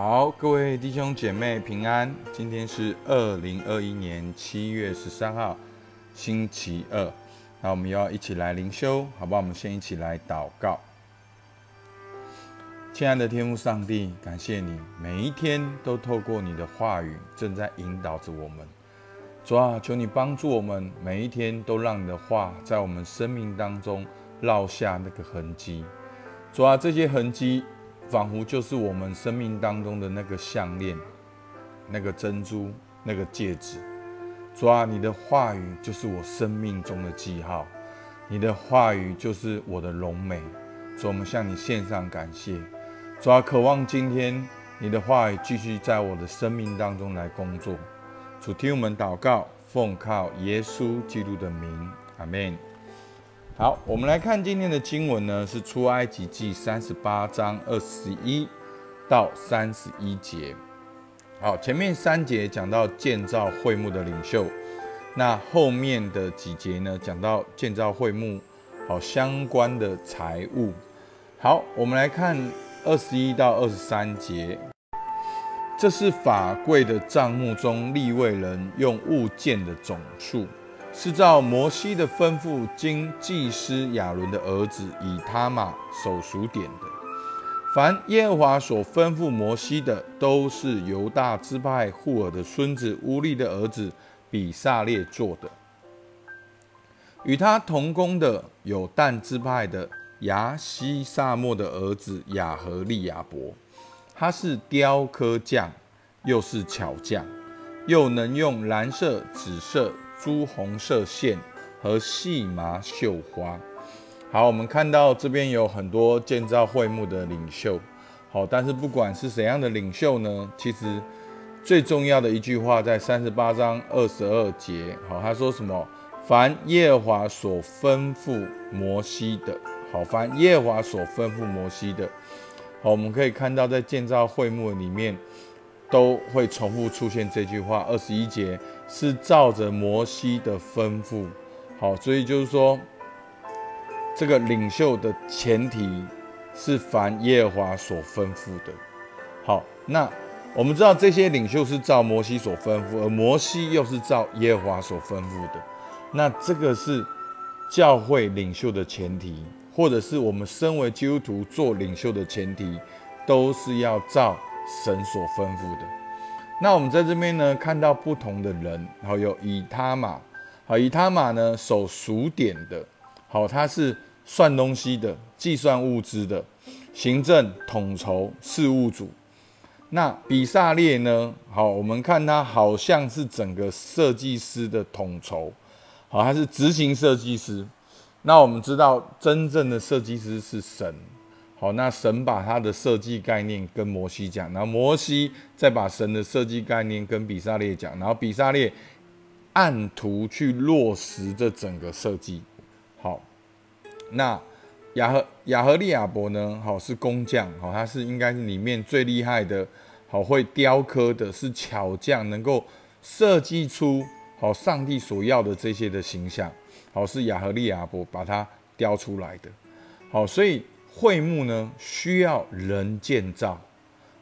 好，各位弟兄姐妹平安。今天是二零二一年七月十三号，星期二。那我们要一起来灵修，好不好？我们先一起来祷告。亲爱的天父上帝，感谢你每一天都透过你的话语正在引导着我们。主啊，求你帮助我们每一天都让你的话在我们生命当中烙下那个痕迹。主啊，这些痕迹。仿佛就是我们生命当中的那个项链、那个珍珠、那个戒指。主啊，你的话语就是我生命中的记号，你的话语就是我的荣美。主，我们向你献上感谢。主啊，渴望今天你的话语继续在我的生命当中来工作。主，听我们祷告，奉靠耶稣基督的名，阿门。好，我们来看今天的经文呢，是出埃及记三十八章二十一到三十一节。好，前面三节讲到建造会幕的领袖，那后面的几节呢，讲到建造会幕好相关的财物。好，我们来看二十一到二十三节，这是法柜的账目中立位人用物件的总数。是照摩西的吩咐，经祭司亚伦的儿子以他玛手数点的。凡耶和华所吩咐摩西的，都是犹大支派户尔的孙子乌利的儿子比萨列做的。与他同工的有但支派的亚西萨莫的儿子亚和利亚伯，他是雕刻匠，又是巧匠，又能用蓝色、紫色。朱红色线和细麻绣花。好，我们看到这边有很多建造会幕的领袖。好，但是不管是怎样的领袖呢，其实最重要的一句话在三十八章二十二节。好，他说什么？凡耶华所吩咐摩西的。好，凡耶华所吩咐摩西的。好，我们可以看到在建造会幕里面。都会重复出现这句话。二十一节是照着摩西的吩咐，好，所以就是说，这个领袖的前提是凡耶和华所吩咐的。好，那我们知道这些领袖是照摩西所吩咐，而摩西又是照耶和华所吩咐的。那这个是教会领袖的前提，或者是我们身为基督徒做领袖的前提，都是要照。神所吩咐的，那我们在这边呢，看到不同的人，好有以他玛，好以他玛呢手数点的，好他是算东西的，计算物资的，行政统筹事务组。那比萨列呢，好我们看他好像是整个设计师的统筹，好他是执行设计师。那我们知道真正的设计师是神。好，那神把他的设计概念跟摩西讲，然后摩西再把神的设计概念跟比萨列讲，然后比萨列按图去落实这整个设计。好，那亚和亚和利亚伯呢？好，是工匠，好，他是应该是里面最厉害的，好会雕刻的，是巧匠，能够设计出好上帝所要的这些的形象。好，是亚和利亚伯把它雕出来的。好，所以。会幕呢需要人建造，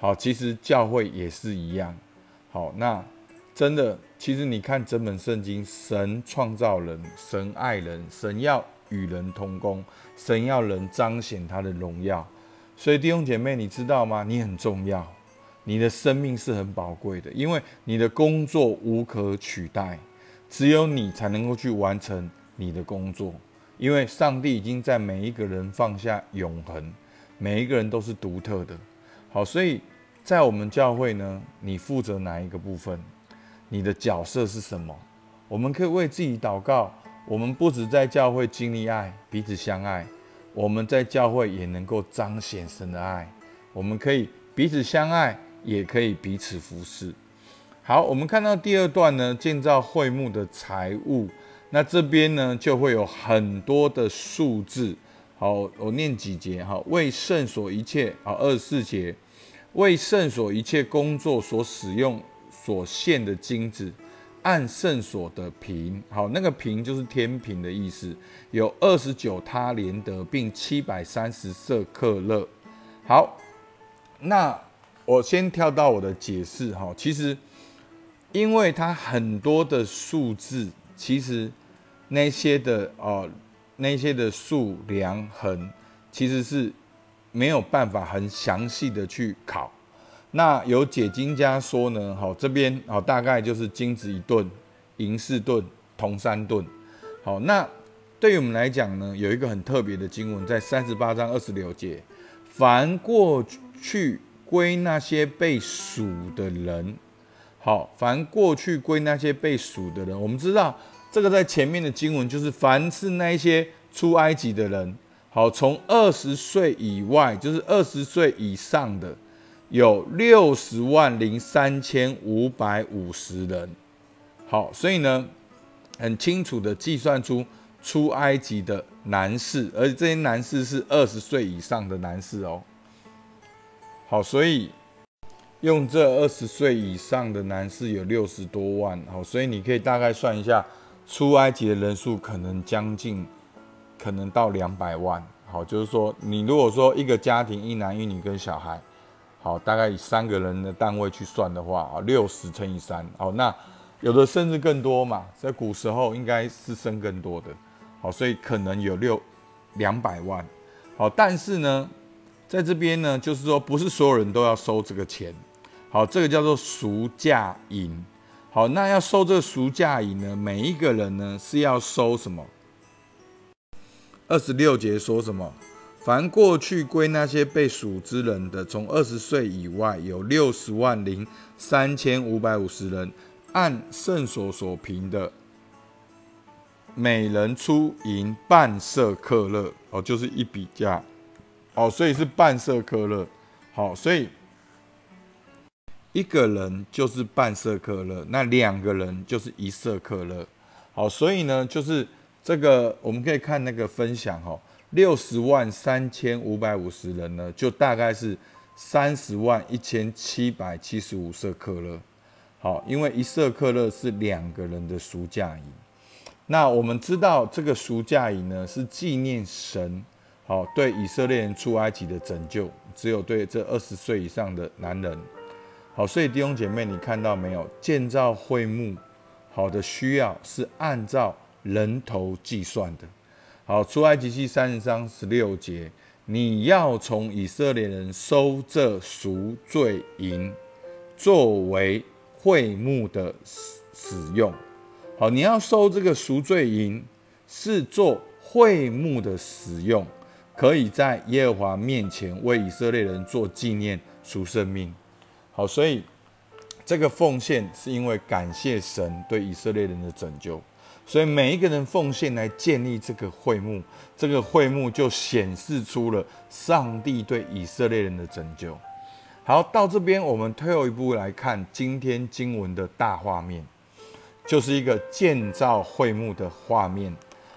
好，其实教会也是一样，好，那真的，其实你看整本圣经，神创造人，神爱人，神要与人同工，神要人彰显他的荣耀，所以弟兄姐妹，你知道吗？你很重要，你的生命是很宝贵的，因为你的工作无可取代，只有你才能够去完成你的工作。因为上帝已经在每一个人放下永恒，每一个人都是独特的。好，所以在我们教会呢，你负责哪一个部分？你的角色是什么？我们可以为自己祷告。我们不止在教会经历爱，彼此相爱，我们在教会也能够彰显神的爱。我们可以彼此相爱，也可以彼此服侍。好，我们看到第二段呢，建造会幕的财物。那这边呢，就会有很多的数字。好，我念几节哈。为圣所一切，好，二十四节，为圣所一切工作所使用所献的金子，按圣所的平，好，那个平就是天平的意思，有二十九他连德，并七百三十色克勒。好，那我先跳到我的解释哈，其实因为它很多的数字，其实那些的哦，那些的数量衡，其实是没有办法很详细的去考。那有解经家说呢，好这边好大概就是金子一吨，银四吨，铜三吨。好，那对于我们来讲呢，有一个很特别的经文，在三十八章二十六节，凡过去归那些被数的人，好，凡过去归那些被数的人，我们知道这个在前面的经文就是凡是那些出埃及的人，好，从二十岁以外，就是二十岁以上的。有六十万零三千五百五十人，好，所以呢，很清楚的计算出出埃及的男士，而且这些男士是二十岁以上的男士哦。好，所以用这二十岁以上的男士有六十多万，好，所以你可以大概算一下，出埃及的人数可能将近，可能到两百万。好，就是说，你如果说一个家庭一男一女跟小孩。好，大概以三个人的单位去算的话，啊，六十乘以三，好，那有的甚至更多嘛，在古时候应该是生更多的，好，所以可能有六两百万，好，但是呢，在这边呢，就是说不是所有人都要收这个钱，好，这个叫做赎价银，好，那要收这个赎价银呢，每一个人呢是要收什么？二十六节说什么？凡过去归那些被数之人的，从二十岁以外有六十万零三千五百五十人，按圣所所评的，每人出银半色克勒，哦，就是一笔价，哦，所以是半色克勒，好，所以一个人就是半色克勒，那两个人就是一色克勒，好，所以呢，就是这个我们可以看那个分享，哈。六十万三千五百五十人呢，就大概是三十万一千七百七十五色克勒。好，因为一色克勒是两个人的赎价银。那我们知道这个赎价银呢，是纪念神好对以色列人出埃及的拯救，只有对这二十岁以上的男人。好，所以弟兄姐妹，你看到没有？建造会幕好的需要是按照人头计算的。好，出埃及记三十章十六节，你要从以色列人收这赎罪银，作为会幕的使使用。好，你要收这个赎罪银，是做会幕的使用，可以在耶和华面前为以色列人做纪念赎生命。好，所以这个奉献是因为感谢神对以色列人的拯救。所以每一个人奉献来建立这个会幕，这个会幕就显示出了上帝对以色列人的拯救。好，到这边我们退后一步来看今天经文的大画面，就是一个建造会幕的画面。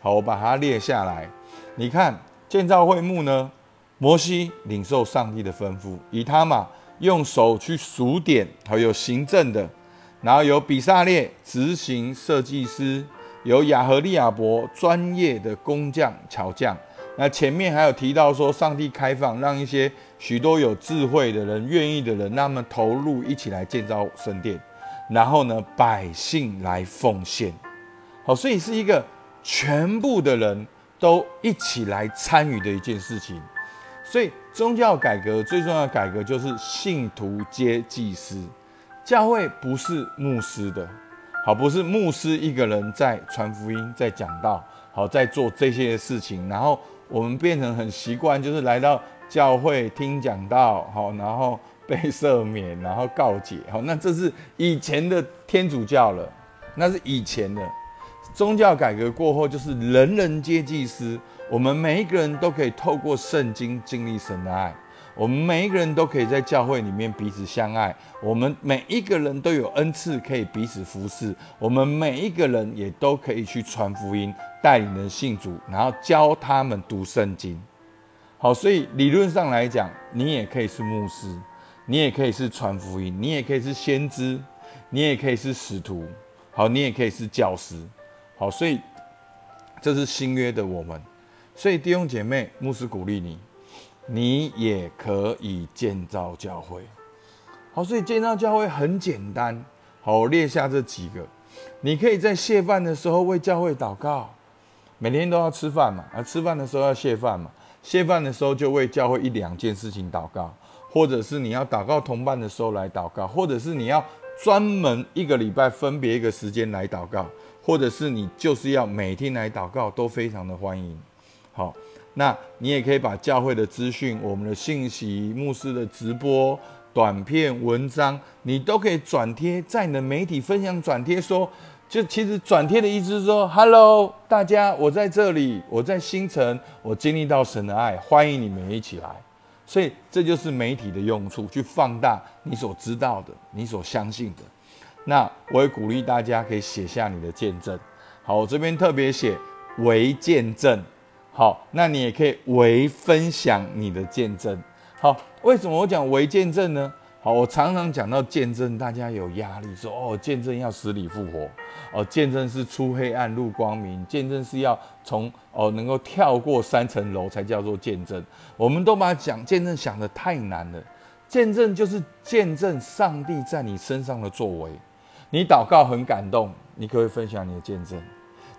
好，我把它列下来。你看建造会幕呢，摩西领受上帝的吩咐，以他嘛用手去数点，还有行政的，然后有比萨列执行设计师。有亚和利亚伯专业的工匠巧匠，那前面还有提到说，上帝开放让一些许多有智慧的人、愿意的人，那么投入一起来建造圣殿，然后呢，百姓来奉献，好，所以是一个全部的人都一起来参与的一件事情。所以宗教改革最重要的改革就是信徒皆祭司，教会不是牧师的。好，不是牧师一个人在传福音，在讲道，好，在做这些事情，然后我们变成很习惯，就是来到教会听讲道，好，然后被赦免，然后告解，好，那这是以前的天主教了，那是以前的宗教改革过后，就是人人皆祭司，我们每一个人都可以透过圣经经历神的爱。我们每一个人都可以在教会里面彼此相爱，我们每一个人都有恩赐可以彼此服侍，我们每一个人也都可以去传福音，带领人信主，然后教他们读圣经。好，所以理论上来讲，你也可以是牧师，你也可以是传福音，你也可以是先知，你也可以是使徒，好，你也可以是教师。好，所以这是新约的我们，所以弟兄姐妹，牧师鼓励你。你也可以建造教会，好，所以建造教会很简单。好，我列下这几个，你可以在谢饭的时候为教会祷告。每天都要吃饭嘛，而吃饭的时候要谢饭嘛，谢饭的时候就为教会一两件事情祷告，或者是你要祷告同伴的时候来祷告，或者是你要专门一个礼拜分别一个时间来祷告，或者是你就是要每天来祷告，都非常的欢迎。好，那你也可以把教会的资讯、我们的信息、牧师的直播、短片、文章，你都可以转贴在你的媒体分享转贴说。就其实转贴的意思是说，Hello，大家，我在这里，我在星辰，我经历到神的爱，欢迎你们一起来。所以这就是媒体的用处，去放大你所知道的，你所相信的。那我也鼓励大家可以写下你的见证。好，我这边特别写为见证。好，那你也可以为分享你的见证。好，为什么我讲为见证呢？好，我常常讲到见证，大家有压力，说哦，见证要死里复活，哦，见证是出黑暗入光明，见证是要从哦能够跳过三层楼才叫做见证。我们都把讲见证想的太难了，见证就是见证上帝在你身上的作为。你祷告很感动，你可以分享你的见证。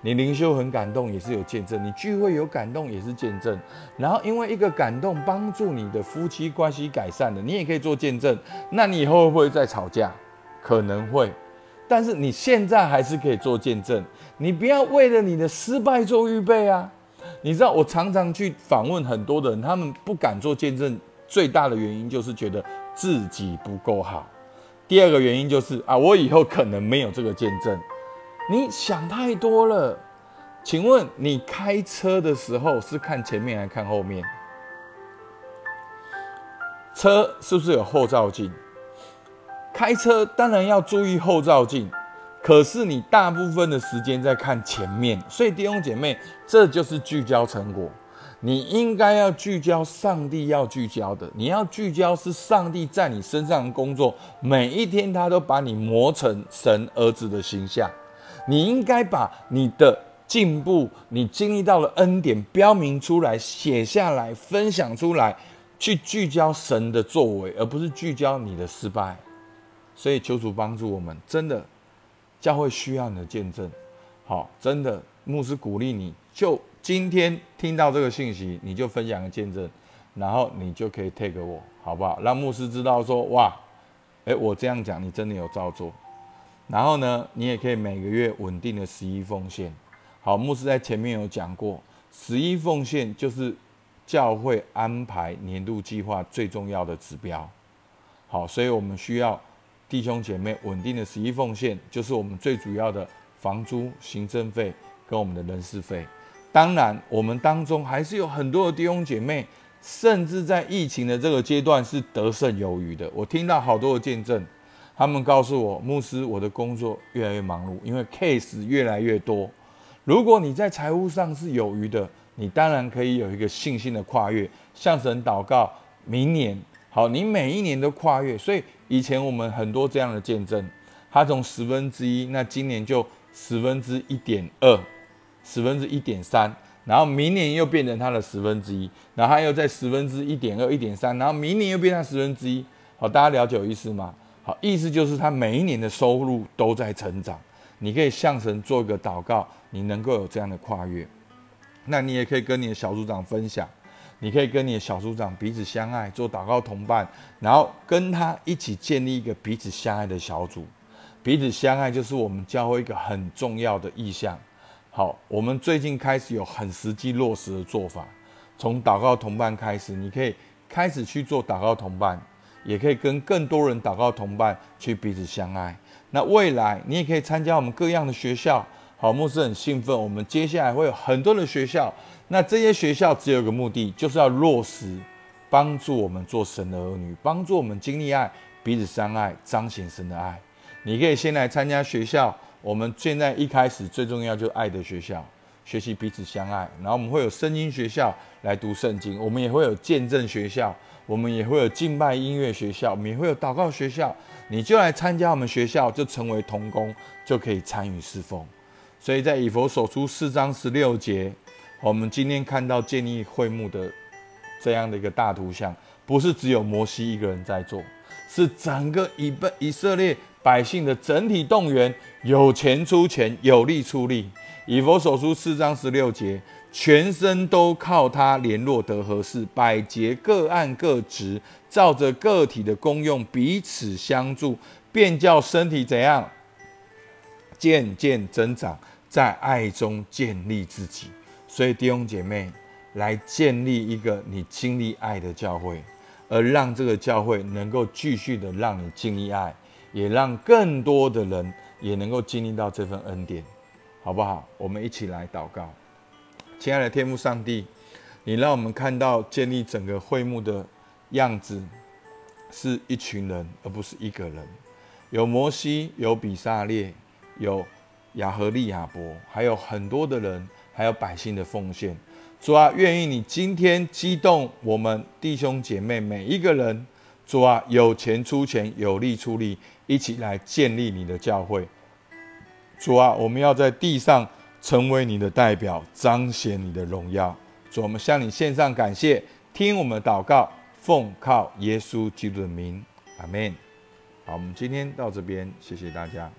你灵修很感动，也是有见证；你聚会有感动，也是见证。然后因为一个感动，帮助你的夫妻关系改善了，你也可以做见证。那你以后会不会再吵架？可能会，但是你现在还是可以做见证。你不要为了你的失败做预备啊！你知道，我常常去访问很多的人，他们不敢做见证，最大的原因就是觉得自己不够好。第二个原因就是啊，我以后可能没有这个见证。你想太多了，请问你开车的时候是看前面还是看后面？车是不是有后照镜？开车当然要注意后照镜，可是你大部分的时间在看前面，所以弟兄姐妹，这就是聚焦成果。你应该要聚焦上帝要聚焦的，你要聚焦是上帝在你身上的工作，每一天他都把你磨成神儿子的形象。你应该把你的进步、你经历到的恩典标明出来、写下来、分享出来，去聚焦神的作为，而不是聚焦你的失败。所以求主帮助我们，真的教会需要你的见证。好，真的牧师鼓励你，就今天听到这个信息，你就分享个见证，然后你就可以 take 我，好不好？让牧师知道说，哇，诶，我这样讲，你真的有照做。然后呢，你也可以每个月稳定的十一奉献。好，牧师在前面有讲过，十一奉献就是教会安排年度计划最重要的指标。好，所以我们需要弟兄姐妹稳定的十一奉献，就是我们最主要的房租、行政费跟我们的人事费。当然，我们当中还是有很多的弟兄姐妹，甚至在疫情的这个阶段是得胜有余的。我听到好多的见证。他们告诉我，牧师，我的工作越来越忙碌，因为 case 越来越多。如果你在财务上是有余的，你当然可以有一个信心的跨越，向神祷告，明年好，你每一年都跨越。所以以前我们很多这样的见证，他从十分之一，那今年就十分之一点二，十分之一点三，然后明年又变成他的十分之一，然后他又在十分之一点二、一点三，然后明年又变成十分之一。好，大家了解我意思吗？意思就是他每一年的收入都在成长，你可以向神做一个祷告，你能够有这样的跨越。那你也可以跟你的小组长分享，你可以跟你的小组长彼此相爱，做祷告同伴，然后跟他一起建立一个彼此相爱的小组。彼此相爱就是我们教会一个很重要的意向。好，我们最近开始有很实际落实的做法，从祷告同伴开始，你可以开始去做祷告同伴。也可以跟更多人祷告同伴去彼此相爱。那未来你也可以参加我们各样的学校。好，牧师很兴奋，我们接下来会有很多的学校。那这些学校只有一个目的，就是要落实帮助我们做神的儿女，帮助我们经历爱，彼此相爱，彰显神的爱。你可以先来参加学校。我们现在一开始最重要就是爱的学校，学习彼此相爱。然后我们会有声音学校来读圣经，我们也会有见证学校。我们也会有敬拜音乐学校，我们也会有祷告学校，你就来参加我们学校，就成为童工，就可以参与侍奉。所以在以佛所出四章十六节，我们今天看到建立会幕的这样的一个大图像，不是只有摩西一个人在做，是整个以被以色列百姓的整体动员，有钱出钱，有力出力。以佛所出四章十六节，全身都靠他联络得合适，百节各按各职，照着个体的功用彼此相助，便叫身体怎样渐渐增长，在爱中建立自己。所以弟兄姐妹，来建立一个你经历爱的教会，而让这个教会能够继续的让你经历爱，也让更多的人也能够经历到这份恩典。好不好？我们一起来祷告，亲爱的天父上帝，你让我们看到建立整个会幕的样子是一群人，而不是一个人。有摩西，有比萨列，有亚和利亚伯，还有很多的人，还有百姓的奉献。主啊，愿意你今天激动我们弟兄姐妹每一个人。主啊，有钱出钱，有力出力，一起来建立你的教会。主啊，我们要在地上成为你的代表，彰显你的荣耀。主，我们向你献上感谢，听我们的祷告，奉靠耶稣基督的名，阿门。好，我们今天到这边，谢谢大家。